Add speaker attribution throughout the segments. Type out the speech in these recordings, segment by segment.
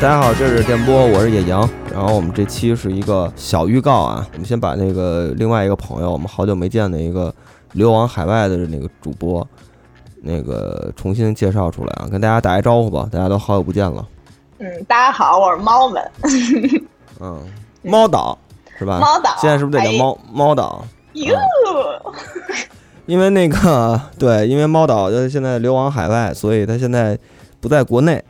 Speaker 1: 大家好，这是电波，我是野羊。然后我们这期是一个小预告啊，我们先把那个另外一个朋友，我们好久没见的一个流亡海外的那个主播，那个重新介绍出来啊，跟大家打一招呼吧。大家都好久不见了。
Speaker 2: 嗯，大家好，我是猫们。
Speaker 1: 嗯，猫岛是吧？
Speaker 2: 猫 岛
Speaker 1: 现在是不是得叫猫猫岛？
Speaker 2: 哟，
Speaker 1: 因为那个 对，因为猫岛就现在流亡海外，所以他现在不在国内。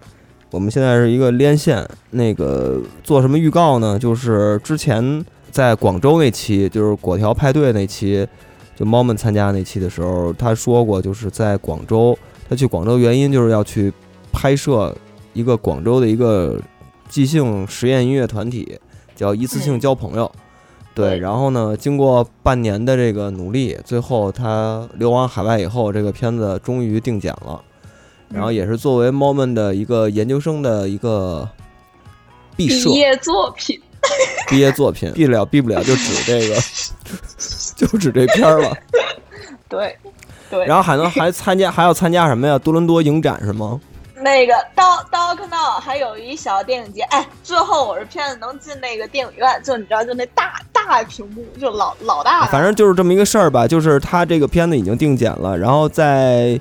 Speaker 1: 我们现在是一个连线，那个做什么预告呢？就是之前在广州那期，就是果条派对那期，就猫们参加那期的时候，他说过，就是在广州，他去广州原因就是要去拍摄一个广州的一个即兴实验音乐团体，叫一次性交朋友。对，然后呢，经过半年的这个努力，最后他流亡海外以后，这个片子终于定检了。然后也是作为 moment 的一个研究生的一个毕设
Speaker 2: 毕业作品，
Speaker 1: 毕业作品，毕不了，毕不了，就指这个，就指这片儿了。
Speaker 2: 对，对。
Speaker 1: 然后还能还参加，还要参加什么呀？多伦多影展是吗？
Speaker 2: 那个刀刀看到还有一小电影节，哎，最后我这片子能进那个电影院，就你知道，就那大大屏幕，就老老大。
Speaker 1: 反正就是这么一个事儿吧，就是他这个片子已经定剪了，然后在。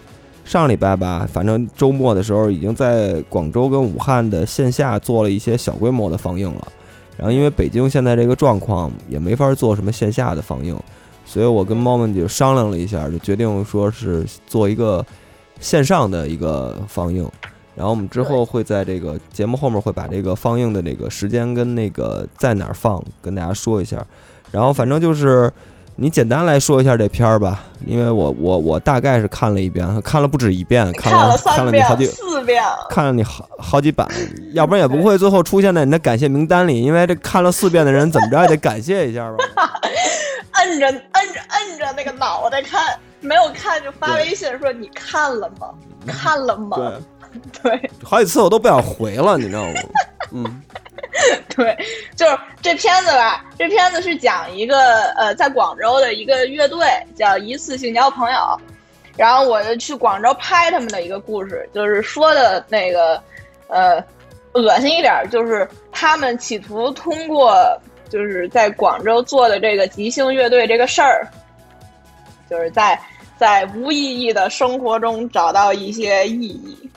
Speaker 1: 上礼拜吧，反正周末的时候已经在广州跟武汉的线下做了一些小规模的放映了。然后因为北京现在这个状况也没法做什么线下的放映，所以我跟猫们就商量了一下，就决定说是做一个线上的一个放映。然后我们之后会在这个节目后面会把这个放映的那个时间跟那个在哪儿放跟大家说一下。然后反正就是。你简单来说一下这片儿吧，因为我我我大概是看了一遍，看了不止一遍，看了看了你好几
Speaker 2: 四遍，
Speaker 1: 看了你好好几版，要不然也不会最后出现在你的感谢名单里。因为这看了四遍的人怎么着也得感谢一下吧。
Speaker 2: 摁着摁着摁着那个脑袋看，没有看就发微信说你看了吗？看了吗？对，对，
Speaker 1: 好几次我都不想回了，你知道吗？嗯。
Speaker 2: 对，就是这片子吧。这片子是讲一个呃，在广州的一个乐队叫一次性交朋友，然后我就去广州拍他们的一个故事，就是说的那个呃，恶心一点，就是他们企图通过就是在广州做的这个即兴乐队这个事儿，就是在在无意义的生活中找到一些意义。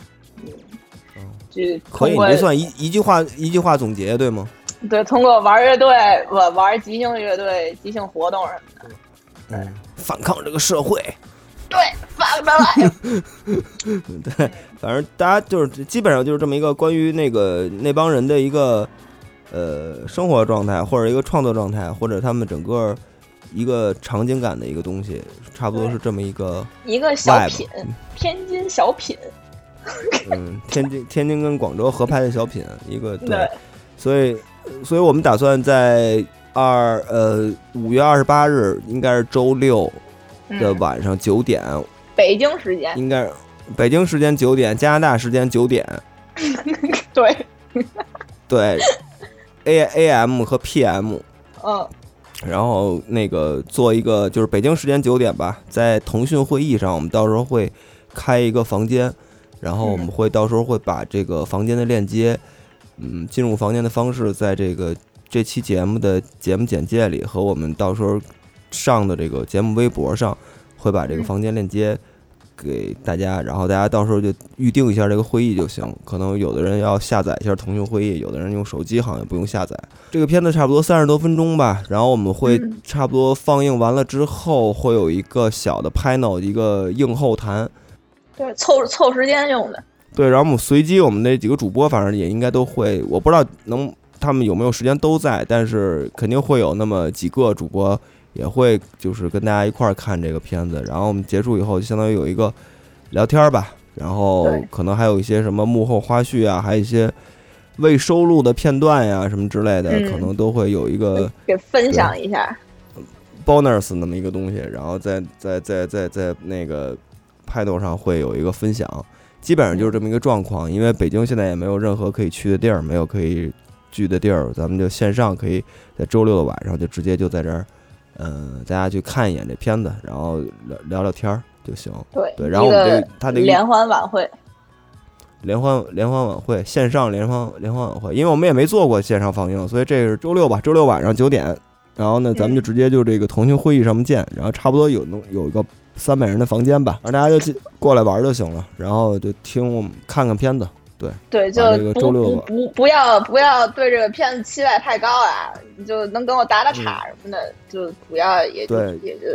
Speaker 1: 可以，这算一一句话一句话总结对吗？
Speaker 2: 对，通过玩乐队，玩玩即兴乐队、即兴活动什么的，
Speaker 1: 嗯，反抗这个社会，
Speaker 2: 对，反过来，
Speaker 1: 对，反正大家就是基本上就是这么一个关于那个那帮人的一个呃生活状态，或者一个创作状态，或者他们整个一个场景感的一个东西，差不多是这么一个
Speaker 2: 一个小品，天津小品。
Speaker 1: 嗯，天津天津跟广州合拍的小品，一个对，所以所以我们打算在二呃五月二十八日，应该是周六的晚上九点，
Speaker 2: 北京时间。
Speaker 1: 应该北京时间九点，加拿大时间九点，
Speaker 2: 对。
Speaker 1: 对，A A M 和 P M，
Speaker 2: 嗯，
Speaker 1: 然后那个做一个就是北京时间九点吧，在腾讯会议上，我们到时候会开一个房间。然后我们会到时候会把这个房间的链接，嗯，进入房间的方式，在这个这期节目的节目简介里和我们到时候上的这个节目微博上，会把这个房间链接给大家，然后大家到时候就预定一下这个会议就行。可能有的人要下载一下腾讯会议，有的人用手机好像不用下载。这个片子差不多三十多分钟吧，然后我们会差不多放映完了之后，会有一个小的 panel，一个映后谈。
Speaker 2: 对，凑凑时间用的。
Speaker 1: 对，然后我们随机，我们那几个主播，反正也应该都会，我不知道能他们有没有时间都在，但是肯定会有那么几个主播也会，就是跟大家一块儿看这个片子。然后我们结束以后，就相当于有一个聊天吧，然后可能还有一些什么幕后花絮啊，还有一些未收录的片段呀，什么之类的，可能都会有一个
Speaker 2: 给分享一下
Speaker 1: ，bonus 那么一个东西，然后再再再再再那个。派头上会有一个分享，基本上就是这么一个状况。因为北京现在也没有任何可以去的地儿，没有可以聚的地儿，咱们就线上可以在周六的晚上就直接就在这儿，嗯，大家去看一眼这片子，然后聊聊聊天儿就行。对
Speaker 2: 对，
Speaker 1: 然后我们这他的
Speaker 2: 联欢晚会，
Speaker 1: 联欢联欢晚会线上联欢联欢晚会，因为我们也没做过线上放映，所以这是周六吧，周六晚上九点，然后呢，咱们就直接就这个腾讯会议上面见，然后差不多有能有一个三百人的房间吧，然后大家就进过来玩就行了，然后就听我们看看片子，对
Speaker 2: 对，就
Speaker 1: 这个
Speaker 2: 不
Speaker 1: 周六吧
Speaker 2: 不不不要不要对这个片子期待太高啊，你就能跟我打打岔什么的，就主要也就
Speaker 1: 对
Speaker 2: 也就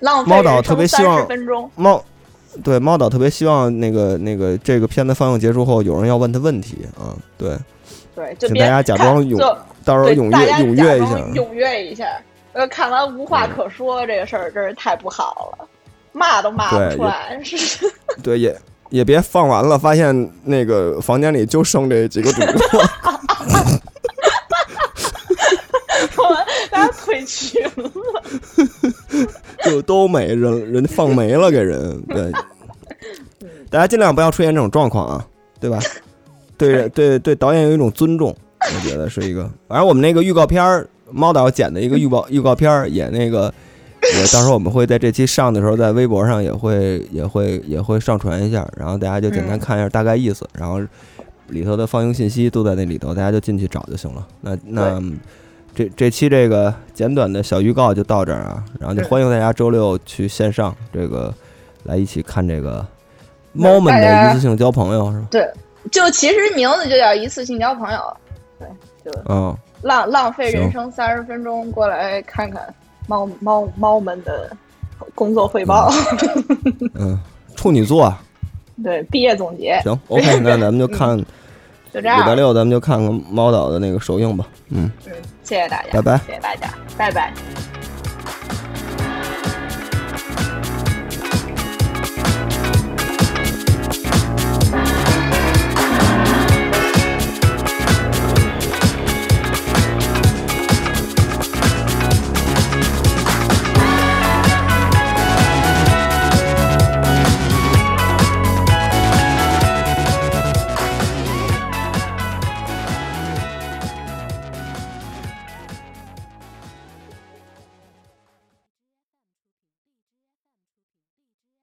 Speaker 2: 浪费
Speaker 1: 猫岛特别希望
Speaker 2: 十分钟。
Speaker 1: 猫，对猫岛特别希望那个那个这个片子放映结束后，有人要问他问题啊，对，
Speaker 2: 对，就
Speaker 1: 请大家假装踊
Speaker 2: 就
Speaker 1: 到时候踊跃踊跃一下，
Speaker 2: 踊跃一下。呃，看完无话可说，这个事儿真是太不好了，骂都骂不出来。是，
Speaker 1: 对，也也别放完了，发现那个房间里就剩这几个主播，
Speaker 2: 大家退群了。
Speaker 1: 就都没人人放没了给人，对，大家尽量不要出现这种状况啊，对吧？对对对，导演有一种尊重，我觉得是一个。反正我们那个预告片儿，猫导剪的一个预告预告片儿，也那个，也到时候我们会在这期上的时候，在微博上也会也会也会上传一下，然后大家就简单看一下大概意思，然后里头的放映信息都在那里头，大家就进去找就行了。那那这这期这个简短的小预告就到这儿啊，然后就欢迎大家周六去线上这个来一起看这个猫们的一次性交朋友是吧？
Speaker 2: 对，就其实名字就叫一次性交朋友，对，就
Speaker 1: 嗯，
Speaker 2: 浪浪费人生三十分钟过来看看猫猫猫们的工作汇报，
Speaker 1: 嗯，处女座啊，
Speaker 2: 对，毕业总结，
Speaker 1: 行，OK，那咱们就看
Speaker 2: 就这样
Speaker 1: 礼拜，六，咱们就看看猫岛的那个首映吧。嗯，
Speaker 2: 嗯，谢谢大家，
Speaker 1: 拜拜。
Speaker 2: 谢谢大家，拜拜。